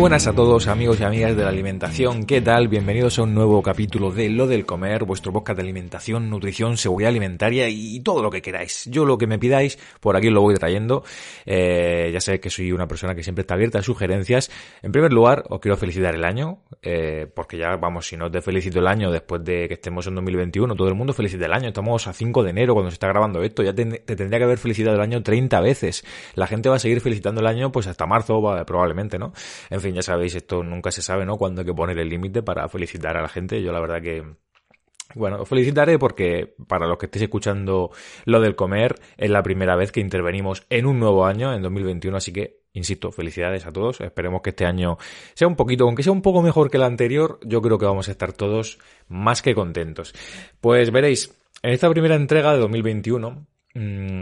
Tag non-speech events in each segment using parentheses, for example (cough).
Buenas a todos amigos y amigas de la alimentación, ¿qué tal? Bienvenidos a un nuevo capítulo de Lo del Comer, vuestro podcast de alimentación, nutrición, seguridad alimentaria y todo lo que queráis. Yo lo que me pidáis, por aquí lo voy trayendo. Eh, ya sé que soy una persona que siempre está abierta a sugerencias. En primer lugar, os quiero felicitar el año, eh, porque ya, vamos, si no te felicito el año después de que estemos en 2021, todo el mundo felicita el año. Estamos a 5 de enero cuando se está grabando esto, ya te, tendría que haber felicitado el año 30 veces. La gente va a seguir felicitando el año pues hasta marzo, probablemente, ¿no? En fin, ya sabéis, esto nunca se sabe, ¿no? Cuándo hay que poner el límite para felicitar a la gente. Yo la verdad que bueno, os felicitaré porque para los que estéis escuchando lo del comer, es la primera vez que intervenimos en un nuevo año, en 2021, así que, insisto, felicidades a todos. Esperemos que este año sea un poquito, aunque sea un poco mejor que el anterior, yo creo que vamos a estar todos más que contentos. Pues veréis, en esta primera entrega de 2021, mm,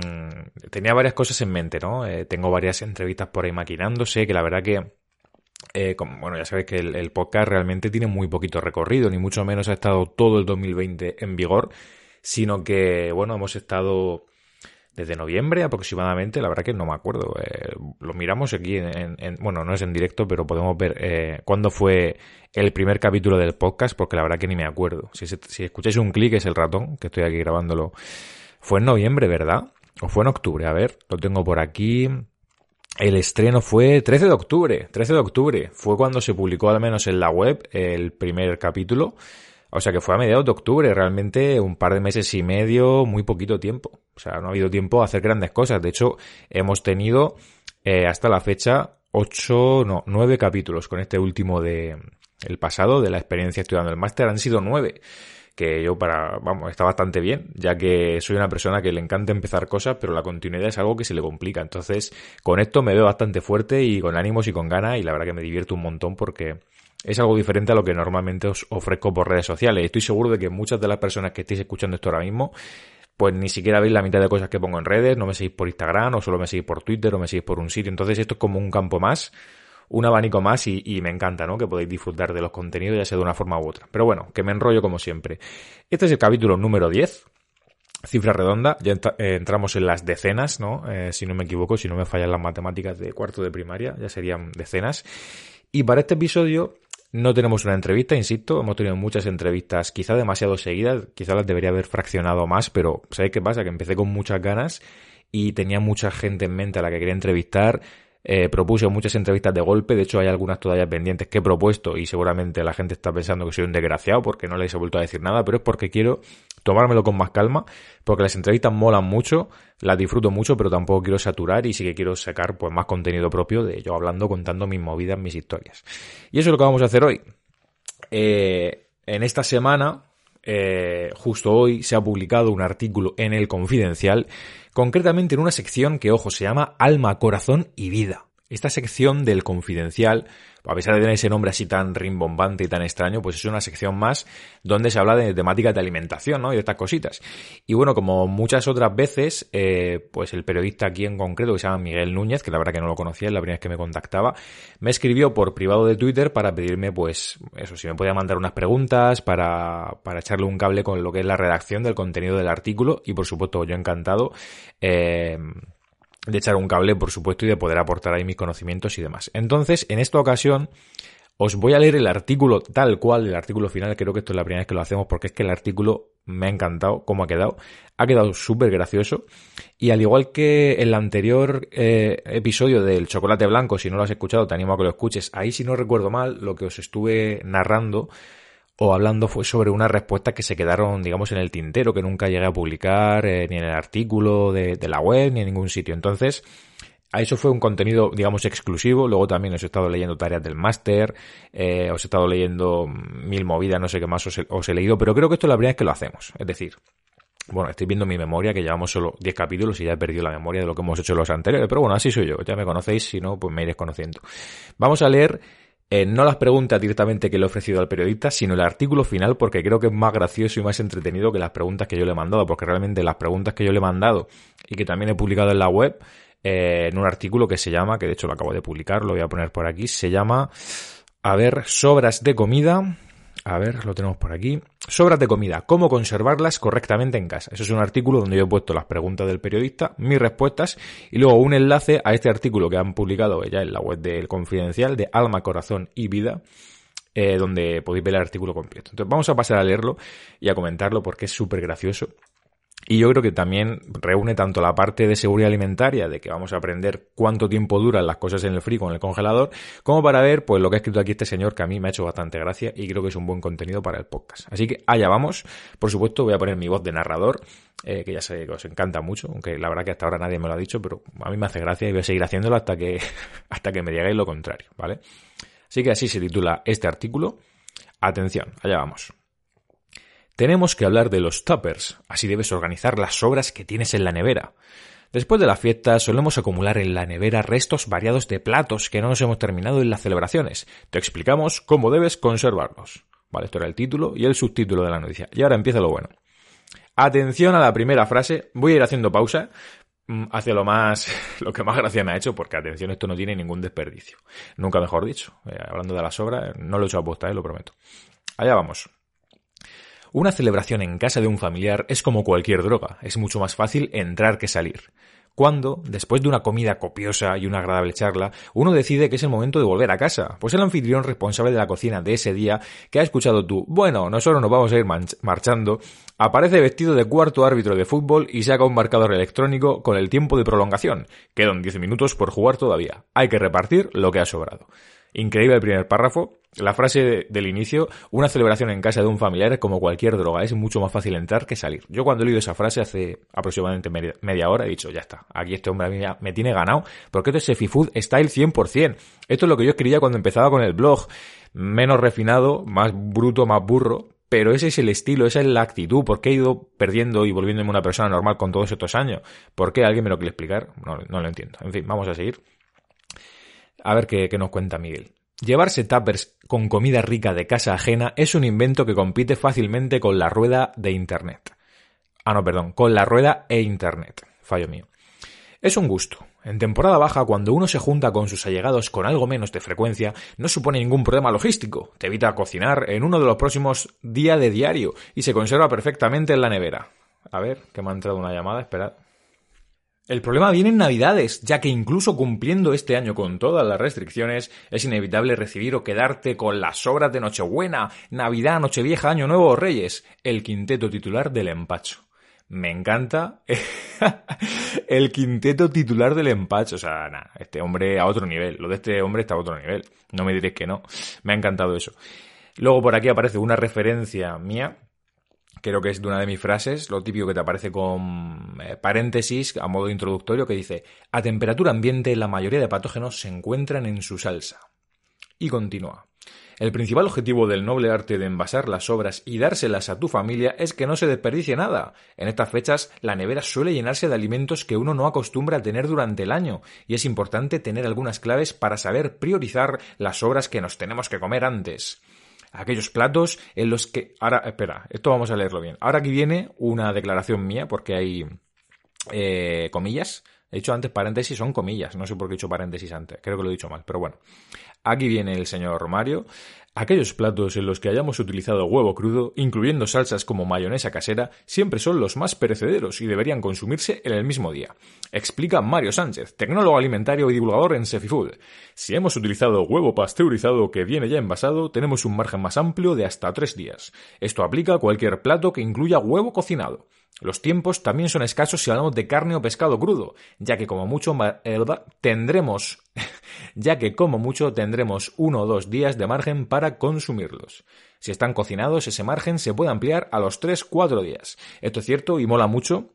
tenía varias cosas en mente, ¿no? Eh, tengo varias entrevistas por ahí maquinándose, que la verdad que eh, bueno, ya sabéis que el, podcast realmente tiene muy poquito recorrido, ni mucho menos ha estado todo el 2020 en vigor, sino que, bueno, hemos estado desde noviembre aproximadamente, la verdad que no me acuerdo, eh, lo miramos aquí en, bueno, no es en directo, pero podemos ver eh, cuándo fue el primer capítulo del podcast, porque la verdad que ni me acuerdo. Si, si escucháis un clic es el ratón, que estoy aquí grabándolo. Fue en noviembre, ¿verdad? ¿O fue en octubre? A ver, lo tengo por aquí. El estreno fue 13 de octubre, 13 de octubre. Fue cuando se publicó al menos en la web el primer capítulo. O sea que fue a mediados de octubre, realmente un par de meses y medio, muy poquito tiempo. O sea, no ha habido tiempo a hacer grandes cosas. De hecho, hemos tenido eh, hasta la fecha ocho, no, nueve capítulos con este último de el pasado de la experiencia estudiando el máster. Han sido nueve que yo para, vamos, está bastante bien, ya que soy una persona que le encanta empezar cosas, pero la continuidad es algo que se le complica. Entonces, con esto me veo bastante fuerte y con ánimos y con ganas y la verdad que me divierto un montón porque es algo diferente a lo que normalmente os ofrezco por redes sociales. Estoy seguro de que muchas de las personas que estéis escuchando esto ahora mismo pues ni siquiera veis la mitad de cosas que pongo en redes, no me seguís por Instagram, o solo me seguís por Twitter, o me seguís por un sitio. Entonces esto es como un campo más un abanico más y, me encanta, ¿no? Que podéis disfrutar de los contenidos ya sea de una forma u otra. Pero bueno, que me enrollo como siempre. Este es el capítulo número 10. Cifra redonda, ya eh, entramos en las decenas, ¿no? Eh, si no me equivoco, si no me fallan las matemáticas de cuarto de primaria, ya serían decenas. Y para este episodio no tenemos una entrevista, insisto, hemos tenido muchas entrevistas, quizá demasiado seguidas, quizá las debería haber fraccionado más, pero ¿sabéis qué pasa? Que empecé con muchas ganas y tenía mucha gente en mente a la que quería entrevistar eh, propuse muchas entrevistas de golpe, de hecho hay algunas todavía pendientes que he propuesto y seguramente la gente está pensando que soy un desgraciado porque no les he vuelto a decir nada, pero es porque quiero tomármelo con más calma, porque las entrevistas molan mucho, las disfruto mucho, pero tampoco quiero saturar y sí que quiero sacar pues más contenido propio de yo hablando, contando mis movidas, mis historias. Y eso es lo que vamos a hacer hoy. Eh, en esta semana, eh, justo hoy, se ha publicado un artículo en el Confidencial concretamente en una sección que, ojo, se llama Alma, Corazón y Vida. Esta sección del Confidencial, a pesar de tener ese nombre así tan rimbombante y tan extraño, pues es una sección más donde se habla de temáticas de alimentación, ¿no? Y de estas cositas. Y bueno, como muchas otras veces, eh, pues el periodista aquí en concreto, que se llama Miguel Núñez, que la verdad que no lo conocía, es la primera vez que me contactaba, me escribió por privado de Twitter para pedirme, pues, eso, si me podía mandar unas preguntas para, para echarle un cable con lo que es la redacción del contenido del artículo. Y por supuesto, yo encantado. Eh, de echar un cable, por supuesto, y de poder aportar ahí mis conocimientos y demás. Entonces, en esta ocasión, os voy a leer el artículo tal cual, el artículo final, creo que esto es la primera vez que lo hacemos porque es que el artículo me ha encantado cómo ha quedado. Ha quedado súper gracioso. Y al igual que el anterior eh, episodio del chocolate blanco, si no lo has escuchado, te animo a que lo escuches. Ahí, si no recuerdo mal, lo que os estuve narrando o hablando fue sobre unas respuestas que se quedaron, digamos, en el tintero, que nunca llegué a publicar, eh, ni en el artículo de, la web, ni en ningún sitio. Entonces, a eso fue un contenido, digamos, exclusivo. Luego también os he estado leyendo tareas del máster, eh, os he estado leyendo mil movidas, no sé qué más os he, leído, pero creo que esto es la primera vez que lo hacemos. Es decir, bueno, estoy viendo mi memoria, que llevamos solo 10 capítulos y ya he perdido la memoria de lo que hemos hecho los anteriores, pero bueno, así soy yo, ya me conocéis, si no, pues me iréis conociendo. Vamos a leer eh, no las preguntas directamente que le he ofrecido al periodista, sino el artículo final, porque creo que es más gracioso y más entretenido que las preguntas que yo le he mandado, porque realmente las preguntas que yo le he mandado y que también he publicado en la web, eh, en un artículo que se llama, que de hecho lo acabo de publicar, lo voy a poner por aquí, se llama, a ver, sobras de comida, A ver, lo tenemos por aquí. Sobras de comida, cómo conservarlas correctamente en casa. Eso es un artículo donde yo he puesto las preguntas del periodista, mis respuestas y luego un enlace a este artículo que han publicado ya en la web del Confidencial de Alma, Corazón y Vida. Eh, donde podéis ver el artículo completo. Entonces vamos a pasar a leerlo y a comentarlo porque es súper gracioso y yo creo que también reúne tanto la parte de seguridad alimentaria, de que vamos a aprender cuánto tiempo duran las cosas en el frigo, en el congelador, como para ver pues lo que ha escrito aquí este señor, que a mí me ha hecho bastante gracia y creo que es un buen contenido para el podcast. Así que allá vamos. Por supuesto, voy a poner mi voz de narrador, eh, que ya sé que os encanta mucho, aunque la verdad que hasta ahora nadie me lo ha dicho, pero a mí me hace gracia y voy a seguir haciéndolo hasta que, (laughs) hasta que me digáis lo contrario, ¿vale? Así que así se titula este artículo. Atención, allá vamos. Tenemos que hablar de los tuppers, así debes organizar las sobras que tienes en la nevera. Después de la fiesta solemos acumular en la nevera restos variados de platos que no nos hemos terminado en las celebraciones. Te explicamos cómo debes conservarlos. Vale, esto era el título y el subtítulo de la noticia. Y ahora empieza lo bueno. Atención a la primera frase. Voy a ir haciendo pausa mm, hacia lo más, (laughs) lo que más gracia me ha hecho, porque atención, esto no tiene ningún desperdicio. Nunca mejor dicho. Eh, hablando de la sobra, no lo he hecho a posta, eh, lo prometo. Allá vamos. Una celebración en casa de un familiar es como cualquier droga, es mucho más fácil entrar que salir. Cuando, después de una comida copiosa y una agradable charla, uno decide que es el momento de volver a casa, pues el anfitrión responsable de la cocina de ese día, que ha escuchado tú, bueno, nosotros nos vamos a ir marchando, aparece vestido de cuarto árbitro de fútbol y saca un marcador electrónico con el tiempo de prolongación. Quedan 10 minutos por jugar todavía. Hay que repartir lo que ha sobrado. Increíble el primer párrafo. La frase del inicio, una celebración en casa de un familiar es como cualquier droga, es mucho más fácil entrar que salir. Yo cuando he leído esa frase hace aproximadamente media, hora he dicho, ya está, aquí este hombre a mí me tiene ganado, porque esto es Sefi Food Style 100%. Esto es lo que yo escribía cuando empezaba con el blog, menos refinado, más bruto, más burro, pero ese es el estilo, esa es la actitud. ¿Por qué he ido perdiendo y volviéndome una persona normal con todos estos años? ¿Por qué? ¿Alguien me lo quiere explicar? No, no lo entiendo. En fin, vamos a seguir. A ver qué, nos cuenta Miguel. Llevarse tuppers con comida rica de casa ajena es un invento que compite fácilmente con la rueda de Internet. Ah, no, perdón, con la rueda e Internet. Fallo mío. Es un gusto. En temporada baja, cuando uno se junta con sus allegados con algo menos de frecuencia, no supone ningún problema logístico. Te evita cocinar en uno de los próximos días de diario y se conserva perfectamente en la nevera. A ver, que me ha entrado una llamada, esperad. El problema viene en Navidades, ya que incluso cumpliendo este año con todas las restricciones, es inevitable recibir o quedarte con las sobras de Nochebuena, Navidad, Nochevieja, Año Nuevo Reyes, el quinteto titular del empacho. Me encanta (laughs) el quinteto titular del empacho. O sea, nada, este hombre a otro nivel. Lo de este hombre está a otro nivel. No me diréis que no. Me ha encantado eso. Luego por aquí aparece una referencia mía creo que es de una de mis frases, lo típico que te aparece con eh, paréntesis a modo introductorio que dice, a temperatura ambiente la mayoría de patógenos se encuentran en su salsa. Y continúa. El principal objetivo del noble arte de envasar las obras y dárselas a tu familia es que no se desperdicie nada. En estas fechas, la nevera suele llenarse de alimentos que uno no acostumbra a tener durante el año, y es importante tener algunas claves para saber priorizar las obras que nos tenemos que comer antes aquellos platos en los que... Ahora, espera, esto vamos a leerlo bien. Ahora aquí viene una declaración mía porque hay eh, comillas. He dicho antes paréntesis, son comillas. No sé por qué he dicho paréntesis antes. Creo que lo he dicho mal, pero bueno. Aquí viene el señor Mario. Aquellos platos en los que hayamos utilizado huevo crudo, incluyendo salsas como mayonesa casera, siempre son los más perecederos y deberían consumirse en el mismo día. Explica Mario Sánchez, tecnólogo alimentario y divulgador en Sefifood. Si hemos utilizado huevo pasteurizado que viene ya envasado, tenemos un margen más amplio de hasta tres días. Esto aplica a cualquier plato que incluya huevo cocinado. Los tiempos también son escasos si hablamos de carne o pescado crudo, ya que como mucho eh, tendremos (laughs) ya que como mucho tendremos uno o dos días de margen para consumirlos. Si están cocinados, ese margen se puede ampliar a los 3-4 días. Esto es cierto y mola mucho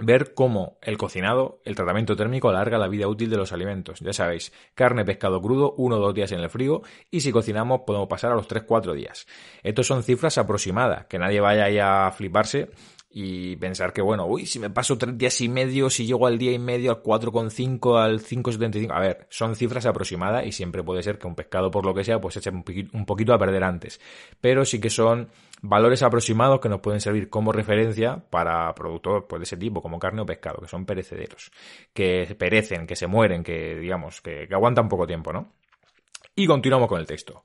ver cómo el cocinado, el tratamiento térmico alarga la vida útil de los alimentos. Ya sabéis, carne, pescado crudo, uno o dos días en el frío y si cocinamos podemos pasar a los 3-4 días. Estos son cifras aproximadas, que nadie vaya ahí a fliparse y pensar que, bueno, uy, si me paso tres días y medio, si llego al día y medio, al 4,5, al 5,75. A ver, son cifras aproximadas y siempre puede ser que un pescado, por lo que sea, pues eche un poquito, a perder antes. Pero sí que son valores aproximados que nos pueden servir como referencia para productos pues, de ese tipo, como carne o pescado, que son perecederos, que perecen, que se mueren, que, digamos, que aguantan poco tiempo, ¿no? Y continuamos con el texto.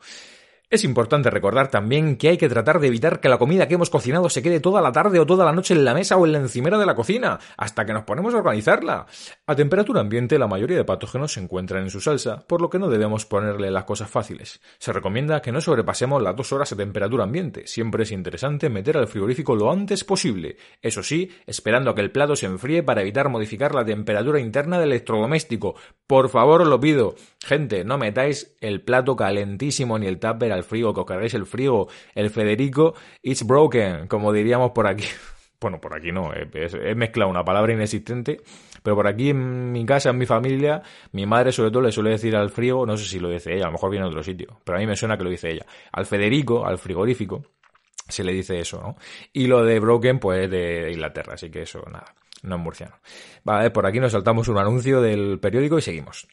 Es importante recordar también que hay que tratar de evitar que la comida que hemos cocinado se quede toda la tarde o toda la noche en la mesa o en la encimera de la cocina, hasta que nos ponemos a organizarla. A temperatura ambiente la mayoría de patógenos se encuentran en su salsa, por lo que no debemos ponerle las cosas fáciles. Se recomienda que no sobrepasemos las dos horas a temperatura ambiente. Siempre es interesante meter al frigorífico lo antes posible. Eso sí, esperando a que el plato se enfríe para evitar modificar la temperatura interna del electrodoméstico. Por favor, lo pido. Gente, no metáis el plato calentísimo ni el tupper al frío, que os carguéis el frío. El Federico, it's broken, como diríamos por aquí. (laughs) Bueno, por aquí no, he mezclado una palabra inexistente, pero por aquí en mi casa, en mi familia, mi madre sobre todo le suele decir al frío, no sé si lo dice ella, a lo mejor viene de otro sitio, pero a mí me suena que lo dice ella. Al Federico, al frigorífico, se le dice eso, ¿no? Y lo de broken, pues de Inglaterra, así que eso, nada, no es murciano. Vale, por aquí nos saltamos un anuncio del periódico y seguimos.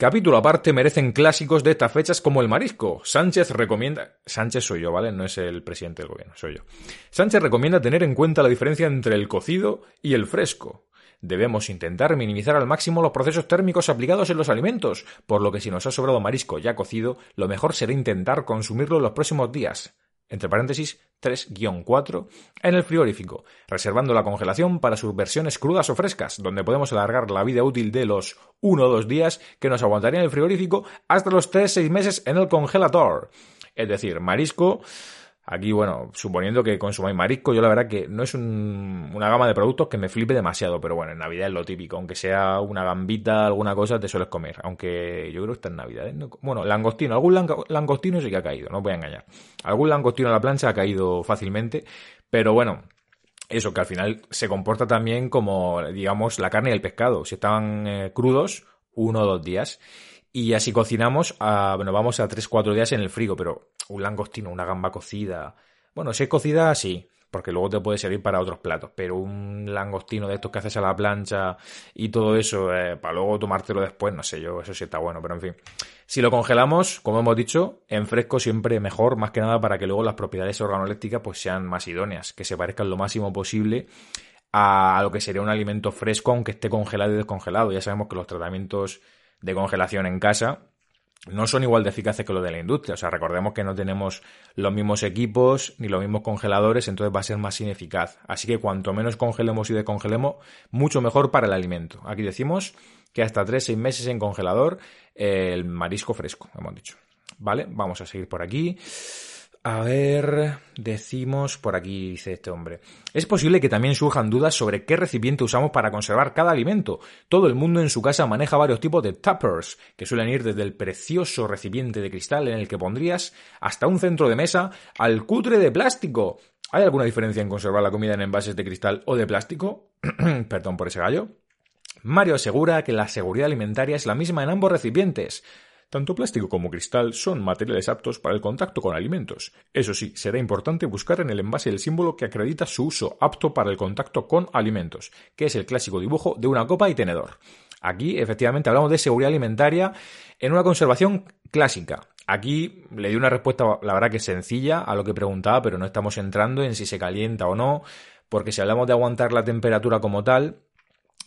Capítulo aparte merecen clásicos de estas fechas como el marisco. Sánchez recomienda. Sánchez soy yo, ¿vale? No es el presidente del gobierno, soy yo. Sánchez recomienda tener en cuenta la diferencia entre el cocido y el fresco. Debemos intentar minimizar al máximo los procesos térmicos aplicados en los alimentos, por lo que si nos ha sobrado marisco ya cocido, lo mejor será intentar consumirlo en los próximos días entre paréntesis 3-4, en el frigorífico, reservando la congelación para sus versiones crudas o frescas, donde podemos alargar la vida útil de los 1 o 2 días que nos aguantaría en el frigorífico hasta los 3-6 meses en el congelador. Es decir, marisco Aquí, bueno, suponiendo que consumáis marisco, yo la verdad que no es una gama de productos que me flipe demasiado, pero bueno, en Navidad es lo típico, aunque sea una gambita, alguna cosa, te sueles comer, aunque yo creo que está en Navidad. Bueno, langostino, algún langostino sí que ha caído, no os voy a engañar. Algún langostino a la plancha ha caído fácilmente, pero bueno, eso que al final se comporta también como, digamos, la carne y el pescado. Si estaban eh, crudos, uno o dos días. Y así cocinamos, a, bueno, vamos a 3-4 días en el frigo, pero un langostino, una gamba cocida. Bueno, si es cocida, sí, porque luego te puede servir para otros platos, pero un langostino de estos que haces a la plancha y todo eso, eh, para luego tomártelo después, no sé yo, eso sí está bueno, pero en fin. Si lo congelamos, como hemos dicho, en fresco siempre mejor, más que nada para que luego las propiedades organolépticas pues sean más idóneas, que se parezcan lo máximo posible a lo que sería un alimento fresco, aunque esté congelado y descongelado. Ya sabemos que los tratamientos de congelación en casa no son igual de eficaces que los de la industria. O sea, recordemos que no tenemos los mismos equipos ni los mismos congeladores, entonces va a ser más ineficaz. Así que cuanto menos congelemos y descongelemos, mucho mejor para el alimento. Aquí decimos que hasta 3-6 meses en congelador el marisco fresco, hemos dicho. ¿Vale? Vamos a seguir por aquí. A ver, decimos por aquí, dice este hombre. Es posible que también surjan dudas sobre qué recipiente usamos para conservar cada alimento. Todo el mundo en su casa maneja varios tipos de tuppers, que suelen ir desde el precioso recipiente de cristal en el que pondrías hasta un centro de mesa al cutre de plástico. ¿Hay alguna diferencia en conservar la comida en envases de cristal o de plástico? (clears throat) Perdón por ese gallo. Mario asegura que la seguridad alimentaria es la misma en ambos recipientes. Tanto plástico como cristal son materiales aptos para el contacto con alimentos. Eso sí, será importante buscar en el envase el símbolo que acredita su uso apto para el contacto con alimentos, que es el clásico dibujo de una copa y tenedor. Aquí, efectivamente, hablamos de seguridad alimentaria en una conservación clásica. Aquí le di una respuesta, la verdad que sencilla a lo que preguntaba, pero no estamos entrando en si se calienta o no, porque si hablamos de aguantar la temperatura como tal,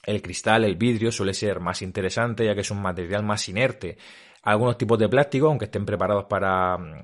el cristal, el vidrio suele ser más interesante ya que es un material más inerte algunos tipos de plástico, aunque estén preparados para mm,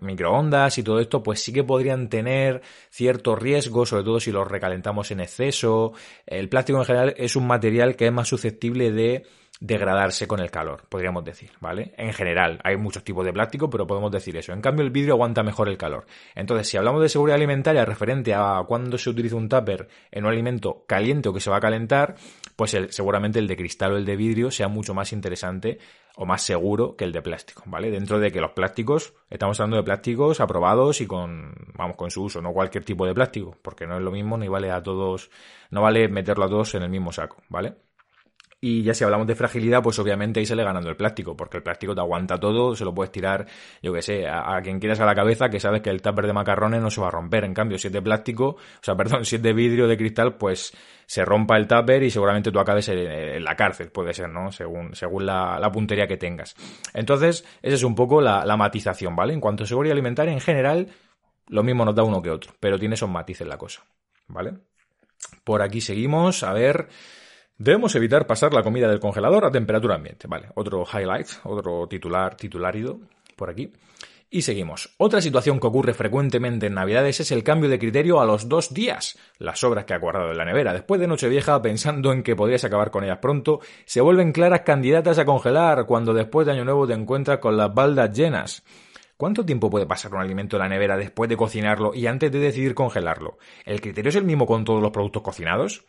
microondas y todo esto, pues sí que podrían tener cierto riesgo, sobre todo si los recalentamos en exceso. El plástico en general es un material que es más susceptible de degradarse con el calor, podríamos decir, ¿vale? En general, hay muchos tipos de plástico, pero podemos decir eso. En cambio, el vidrio aguanta mejor el calor. Entonces, si hablamos de seguridad alimentaria referente a cuándo se utiliza un tupper en un alimento caliente o que se va a calentar, pues seguramente el de cristal o el de vidrio sea mucho más interesante o más seguro que el de plástico, ¿vale? Dentro de que los plásticos, estamos hablando de plásticos aprobados y con, vamos, con su uso, no cualquier tipo de plástico, porque no es lo mismo ni vale a todos, no vale meterlo a todos en el mismo saco, ¿vale? Y ya si hablamos de fragilidad, pues obviamente ahí sale ganando el plástico, porque el plástico te aguanta todo, se lo puedes tirar, yo que sé, a, quien quieras a la cabeza, que sabes que el tupper de macarrones no se va a romper. En cambio, si es de plástico, o sea, (laughs) perdón, si es de vidrio de cristal, pues se rompa el tupper y seguramente tú acabes en, la cárcel, puede ser, ¿no? Según, según la, puntería que tengas. Entonces, esa es un poco la, la matización, ¿vale? En cuanto a seguridad alimentaria, en general, lo mismo nos da uno que otro, pero tiene esos matices la cosa, ¿vale? Por aquí seguimos, a ver. Debemos evitar pasar la comida del congelador a temperatura ambiente. Vale, otro highlight, otro titular, titularido por aquí. Y seguimos. Otra situación que ocurre frecuentemente en Navidades es el cambio de criterio a los dos días. Las sobras que ha guardado en la nevera, después de Nochevieja, pensando en que podrías acabar con ellas pronto, se vuelven claras candidatas a congelar cuando después de Año Nuevo te encuentras con las baldas llenas. ¿Cuánto tiempo puede pasar un alimento en la nevera después de cocinarlo y antes de decidir congelarlo? ¿El criterio es el mismo con todos los productos cocinados?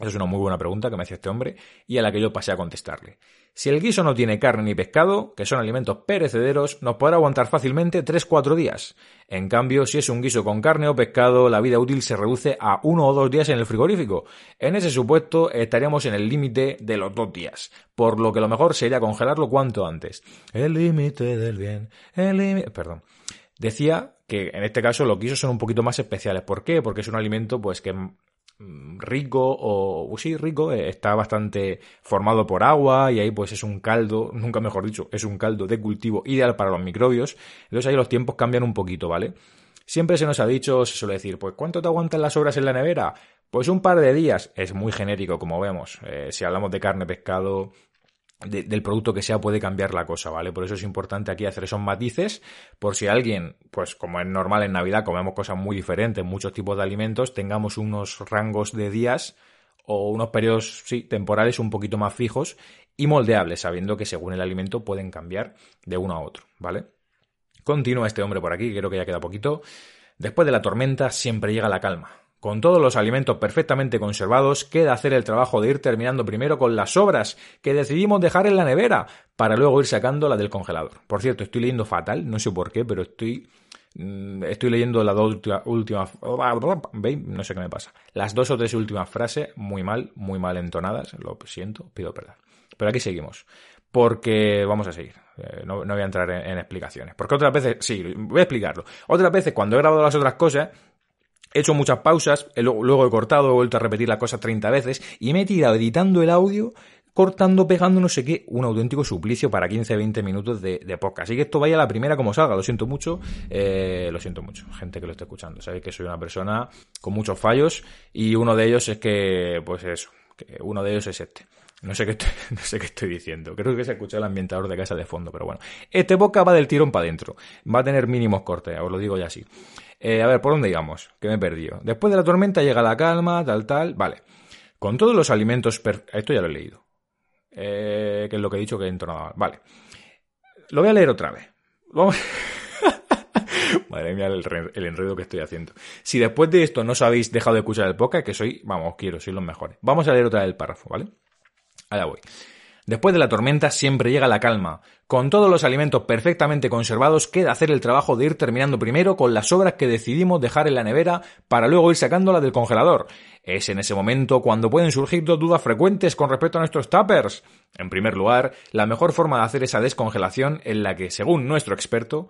Esa es una muy buena pregunta que me hacía este hombre y a la que yo pasé a contestarle. Si el guiso no tiene carne ni pescado, que son alimentos perecederos, nos podrá aguantar fácilmente 3-4 días. En cambio, si es un guiso con carne o pescado, la vida útil se reduce a uno o dos días en el frigorífico. En ese supuesto, estaríamos en el límite de los dos días, por lo que lo mejor sería congelarlo cuanto antes. El límite del bien, el límite... Perdón. Decía que en este caso los guisos son un poquito más especiales. ¿Por qué? Porque es un alimento pues que rico o sí rico eh, está bastante formado por agua y ahí pues es un caldo nunca mejor dicho es un caldo de cultivo ideal para los microbios. Entonces ahí los tiempos cambian un poquito vale siempre se nos ha dicho se suele decir pues cuánto te aguantan las obras en la nevera pues un par de días. Es muy genérico como vemos. Eh, si hablamos de carne pescado del producto que sea puede cambiar la cosa, ¿vale? Por eso es importante aquí hacer esos matices, por si alguien, pues como es normal en Navidad, comemos cosas muy diferentes, muchos tipos de alimentos, tengamos unos rangos de días o unos periodos, sí, temporales un poquito más fijos y moldeables, sabiendo que según el alimento pueden cambiar de uno a otro, ¿vale? Continúa este hombre por aquí, creo que ya queda poquito. Después de la tormenta siempre llega la calma. Con todos los alimentos perfectamente conservados, queda hacer el trabajo de ir terminando primero con las sobras que decidimos dejar en la nevera para luego ir sacando la del congelador. Por cierto, estoy leyendo fatal, no sé por qué, pero estoy mm, estoy leyendo las dos últimas no sé qué me pasa. Las dos o tres últimas frases muy mal, muy mal entonadas, lo siento, pido perdón. Pero aquí seguimos. Porque vamos a seguir. Eh, no, voy a entrar en, en, explicaciones. Porque otras veces, sí, voy a explicarlo. Otras veces, cuando he grabado las otras cosas, He hecho muchas pausas, luego he cortado, he vuelto a repetir la cosa 30 veces y me he tirado editando el audio, cortando, pegando, no sé qué, un auténtico suplicio para 15-20 minutos de, de, podcast. Así que esto vaya a la primera como salga, lo siento mucho, eh, lo siento mucho, gente que lo esté escuchando. Sabéis que soy una persona con muchos fallos y uno de ellos es que, pues eso, que uno de ellos es este. No sé, qué estoy, (laughs) no sé qué estoy diciendo. Creo que se escucha el ambientador de casa de fondo, pero bueno. Este podcast va del tirón para adentro. Va a tener mínimos cortes, os lo digo ya así. Eh, a ver, ¿por dónde íbamos? Que me he perdido. Después de la tormenta llega la calma, tal, tal. Vale. Con todos los alimentos... Esto ya lo he leído. Eh, que es lo que he dicho que he entonado. Vale. Lo voy a leer otra vez. Vamos... (laughs) Madre mía, el, el, enredo que estoy haciendo. Si después de esto no os habéis dejado de escuchar el podcast, que soy, vamos, quiero, soy los mejores. Vamos a leer otra vez el párrafo, ¿vale? Allá voy. Después de la tormenta siempre llega la calma. Con todos los alimentos perfectamente conservados queda hacer el trabajo de ir terminando primero con las sobras que decidimos dejar en la nevera para luego ir sacándolas del congelador. Es en ese momento cuando pueden surgir dos dudas frecuentes con respecto a nuestros tuppers. En primer lugar, la mejor forma de hacer esa descongelación en la que, según nuestro experto,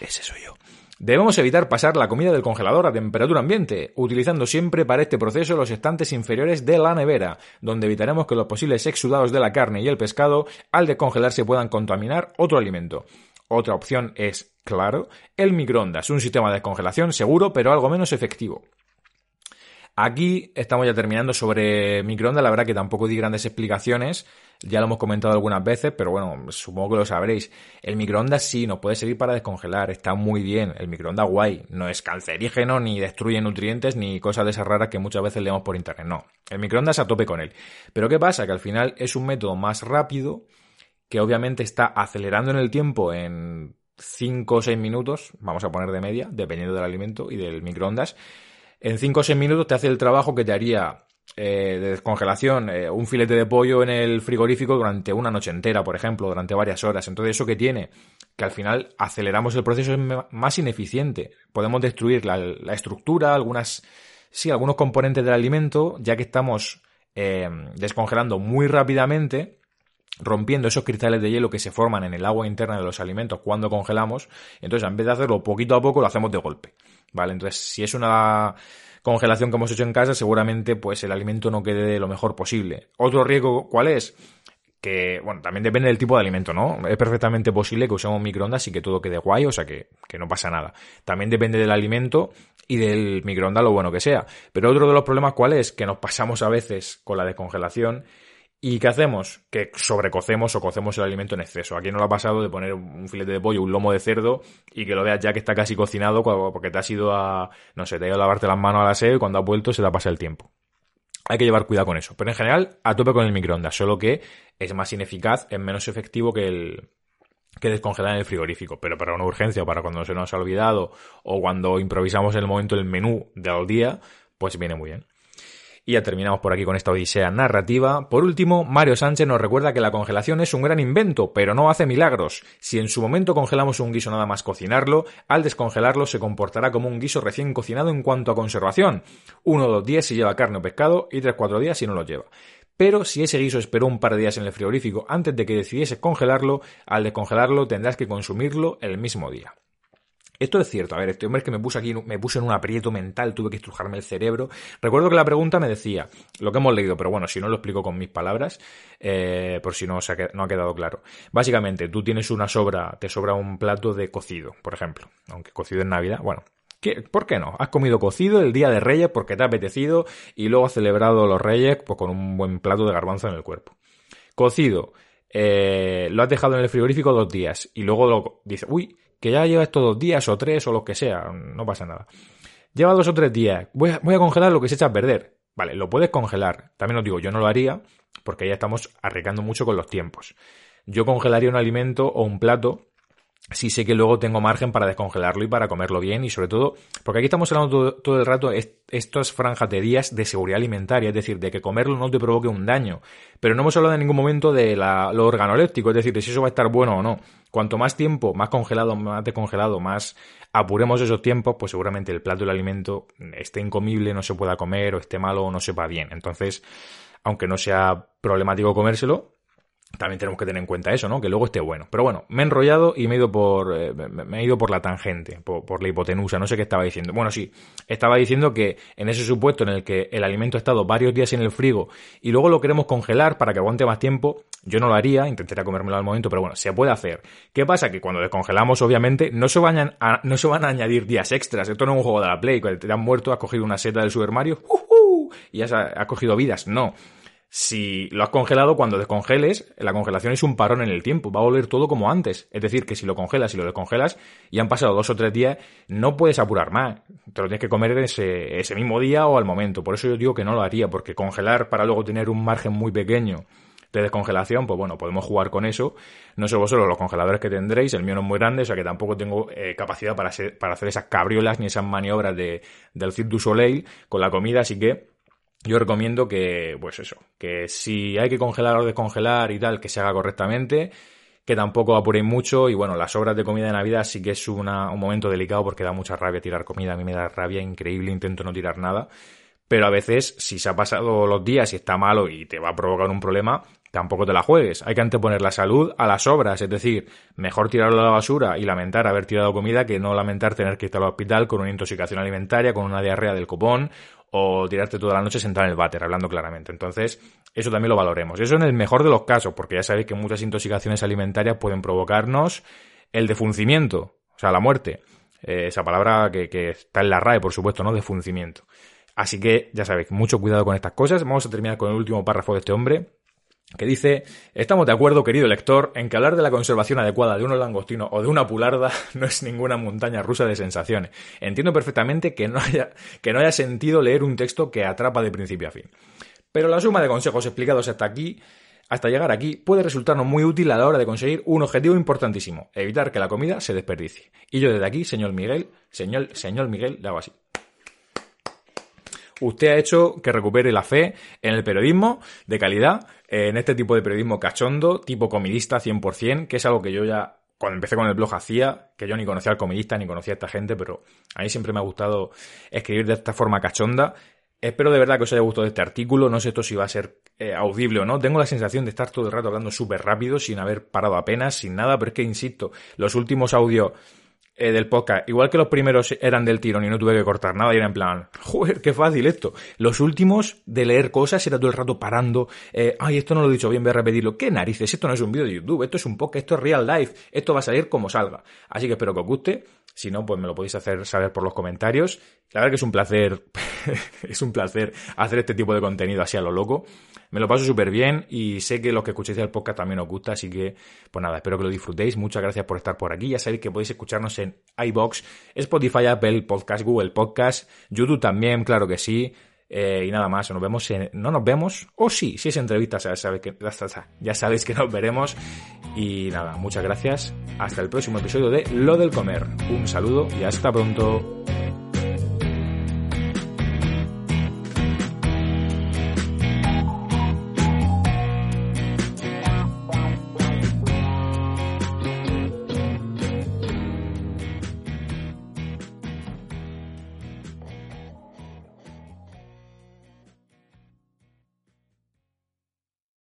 ese soy yo, Debemos evitar pasar la comida del congelador a temperatura ambiente, utilizando siempre para este proceso los estantes inferiores de la nevera, donde evitaremos que los posibles exudados de la carne y el pescado al descongelarse puedan contaminar otro alimento. Otra opción es, claro, el microondas, un sistema de descongelación seguro pero algo menos efectivo. Aquí estamos ya terminando sobre microondas, la verdad que tampoco di grandes explicaciones, ya lo hemos comentado algunas veces, pero bueno, supongo que lo sabréis. El microondas sí, nos puede servir para descongelar, está muy bien, el microondas guay, no es cancerígeno, ni destruye nutrientes, ni cosas de esas raras que muchas veces leemos por internet, no. El microondas a tope con él. Pero ¿qué pasa? Que al final es un método más rápido, que obviamente está acelerando en el tiempo en 5 o 6 minutos, vamos a poner de media, dependiendo del alimento y del microondas, en 5 o 6 minutos te hace el trabajo que te haría eh, de descongelación eh, un filete de pollo en el frigorífico durante una noche entera, por ejemplo, durante varias horas. Entonces, ¿eso que tiene? Que al final aceleramos el proceso, es más ineficiente. Podemos destruir la, estructura, algunas, sí, algunos componentes del alimento, ya que estamos eh, descongelando muy rápidamente rompiendo esos cristales de hielo que se forman en el agua interna de los alimentos cuando congelamos. Entonces, en vez de hacerlo poquito a poco, lo hacemos de golpe. ¿Vale? Entonces, si es una congelación que hemos hecho en casa, seguramente pues el alimento no quede de lo mejor posible. Otro riesgo, ¿cuál es? Que, bueno, también depende del tipo de alimento, ¿no? Es perfectamente posible que usemos microondas y que todo quede guay, o sea que, que no pasa nada. También depende del alimento y del microondas lo bueno que sea. Pero otro de los problemas, ¿cuál es? Que nos pasamos a veces con la descongelación ¿Y qué hacemos? Que sobrecocemos o cocemos el alimento en exceso. Aquí no lo ha pasado de poner un filete de pollo, un lomo de cerdo y que lo veas ya que está casi cocinado porque te has ido a, no sé, te has ido a lavarte las manos a la sed y cuando has vuelto se te ha pasado el tiempo. Hay que llevar cuidado con eso. Pero en general, a tope con el microondas, solo que es más ineficaz, es menos efectivo que el, que descongelar en el frigorífico, pero para una urgencia o para cuando se nos ha olvidado o cuando improvisamos en el momento el menú del día, pues viene muy bien. Y ya terminamos por aquí con esta odisea narrativa. Por último, Mario Sánchez nos recuerda que la congelación es un gran invento, pero no hace milagros. Si en su momento congelamos un guiso nada más cocinarlo, al descongelarlo se comportará como un guiso recién cocinado en cuanto a conservación. Uno o dos días si lleva carne o pescado y tres cuatro días si no lo lleva. Pero si ese guiso esperó un par de días en el frigorífico antes de que decidiese congelarlo, al descongelarlo tendrás que consumirlo el mismo día. Esto es cierto. A ver, este hombre es que me puse aquí, me puse en un aprieto mental, tuve que estrujarme el cerebro. Recuerdo que la pregunta me decía, lo que hemos leído, pero bueno, si no lo explico con mis palabras, eh, por si no, no ha quedado claro. Básicamente, tú tienes una sobra, te sobra un plato de cocido, por ejemplo. Aunque cocido en Navidad, bueno, ¿Por qué no? Has comido cocido el día de Reyes porque te ha apetecido y luego has celebrado los Reyes pues, con un buen plato de garbanzo en el cuerpo. Cocido, eh, lo has dejado en el frigorífico dos días y luego lo dices, uy, que ya lleva estos dos días o tres o lo que sea, no pasa nada. Lleva dos o tres días, voy a, voy a congelar lo que se echa a perder. Vale, lo puedes congelar. También os digo, yo no lo haría porque ya estamos arriesgando mucho con los tiempos. Yo congelaría un alimento o un plato si sé que luego tengo margen para descongelarlo y para comerlo bien y sobre todo, porque aquí estamos hablando todo, el rato estas franjaterías de seguridad alimentaria, es decir, de que comerlo no te provoque un daño, pero no hemos hablado en ningún momento de lo organoléptico, es decir, de si eso va a estar bueno o no. Cuanto más tiempo, más congelado, más descongelado, más apuremos esos tiempos, pues seguramente el plato del alimento esté incomible, no se pueda comer o esté malo o no sepa bien. Entonces, aunque no sea problemático comérselo, también tenemos que tener en cuenta eso, ¿no? Que luego esté bueno. Pero bueno, me he enrollado y me he ido por, eh, me he ido por la tangente, por, la hipotenusa, no sé qué estaba diciendo. Bueno, sí, estaba diciendo que en ese supuesto en el que el alimento ha estado varios días en el frigo y luego lo queremos congelar para que aguante más tiempo, yo no lo haría, intentaría comérmelo al momento, pero bueno, se puede hacer. ¿Qué pasa? Que cuando descongelamos, obviamente, no se, van a, no se van a añadir días extras. Esto no es un juego de la Play, que te han muerto, has cogido una seta del Super Mario, y ya has cogido vidas. No si lo has congelado, cuando descongeles, la congelación es un parón en el tiempo, va a volver todo como antes. Es decir, que si lo congelas y lo descongelas y han pasado dos o tres días, no puedes apurar más. Te lo tienes que comer ese, ese mismo día o al momento. Por eso yo digo que no lo haría, porque congelar para luego tener un margen muy pequeño de descongelación, pues bueno, podemos jugar con eso. No sé vosotros los congeladores que tendréis, el mío no es muy grande, o sea que tampoco tengo eh, capacidad para, para hacer esas cabriolas ni esas maniobras de, del Cirque du Soleil con la comida, así que yo recomiendo que, pues eso, que si hay que congelar o descongelar y tal, que se haga correctamente, que tampoco apuréis mucho y bueno, las obras de comida de Navidad sí que es un momento delicado porque da mucha rabia tirar comida, a mí me da rabia increíble, intento no tirar nada, pero a veces si se ha pasado los días y está malo y te va a provocar un problema, tampoco te la juegues. Hay que anteponer la salud a las obras, es decir, mejor tirarlo a la basura y lamentar haber tirado comida que no lamentar tener que ir al hospital con una intoxicación alimentaria, con una diarrea del copón o tirarte toda la noche sentado en el váter, hablando claramente. Entonces, eso también lo valoremos. Eso en el mejor de los casos, porque ya sabéis que muchas intoxicaciones alimentarias pueden provocarnos el defuncimiento, o sea, la muerte. Eh, esa palabra que, que, está en la RAE, por supuesto, ¿no? Defuncimiento. Así que, ya sabéis, mucho cuidado con estas cosas. Vamos a terminar con el último párrafo de este hombre, que dice, estamos de acuerdo, querido lector, en que hablar de la conservación adecuada de un langostino o de una pularda (laughs) no es ninguna montaña rusa de sensaciones. Entiendo perfectamente que no haya, que no haya sentido leer un texto que atrapa de principio a fin. Pero la suma de consejos explicados hasta aquí, hasta llegar aquí, puede resultarnos muy útil a la hora de conseguir un objetivo importantísimo, evitar que la comida se desperdicie. Y yo desde aquí, señor Miguel, señor, señor Miguel, le hago así usted ha hecho que recupere la fe en el periodismo de calidad, en este tipo de periodismo cachondo, tipo comidista 100%, que es algo que yo ya cuando empecé con el blog hacía, que yo ni conocía al comidista ni conocía a esta gente, pero a mí siempre me ha gustado escribir de esta forma cachonda. Espero de verdad que os haya gustado este artículo, no sé esto si va a ser eh, audible o no, tengo la sensación de estar todo el rato hablando súper rápido, sin haber parado apenas, sin nada, pero es que, insisto, los últimos audios eh, del podcast, igual que los primeros eran del tirón y no tuve que cortar nada, y era en plan, joder, qué fácil esto. Los últimos de leer cosas era todo el rato parando, eh, ay, esto no lo he dicho bien, voy a repetirlo. ¿Qué narices? Esto no es un vídeo de YouTube, esto es un podcast, esto es real life, esto va a salir como salga. Así que espero que os guste. Si no, pues me lo podéis hacer saber por los comentarios. La verdad que es un placer, (laughs) es un placer hacer este tipo de contenido así a lo loco. Me lo paso súper bien y sé que los que escuchéis el podcast también os gusta, así que, pues nada, espero que lo disfrutéis. Muchas gracias por estar por aquí. Ya sabéis que podéis escucharnos en iBox, Spotify, Apple Podcast, Google Podcast, YouTube también, claro que sí. Eh, y nada más, nos vemos en, no nos vemos, o sí, si es entrevista, ya sabéis que nos veremos. Y nada, muchas gracias. Hasta el próximo episodio de Lo del Comer. Un saludo y hasta pronto.